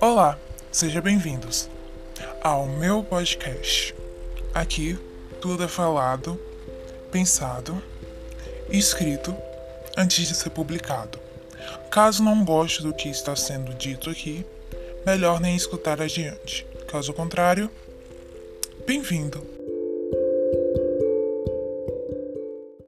Olá, sejam bem-vindos ao meu podcast. Aqui tudo é falado, pensado e escrito antes de ser publicado. Caso não goste do que está sendo dito aqui, melhor nem escutar adiante. Caso contrário, bem-vindo.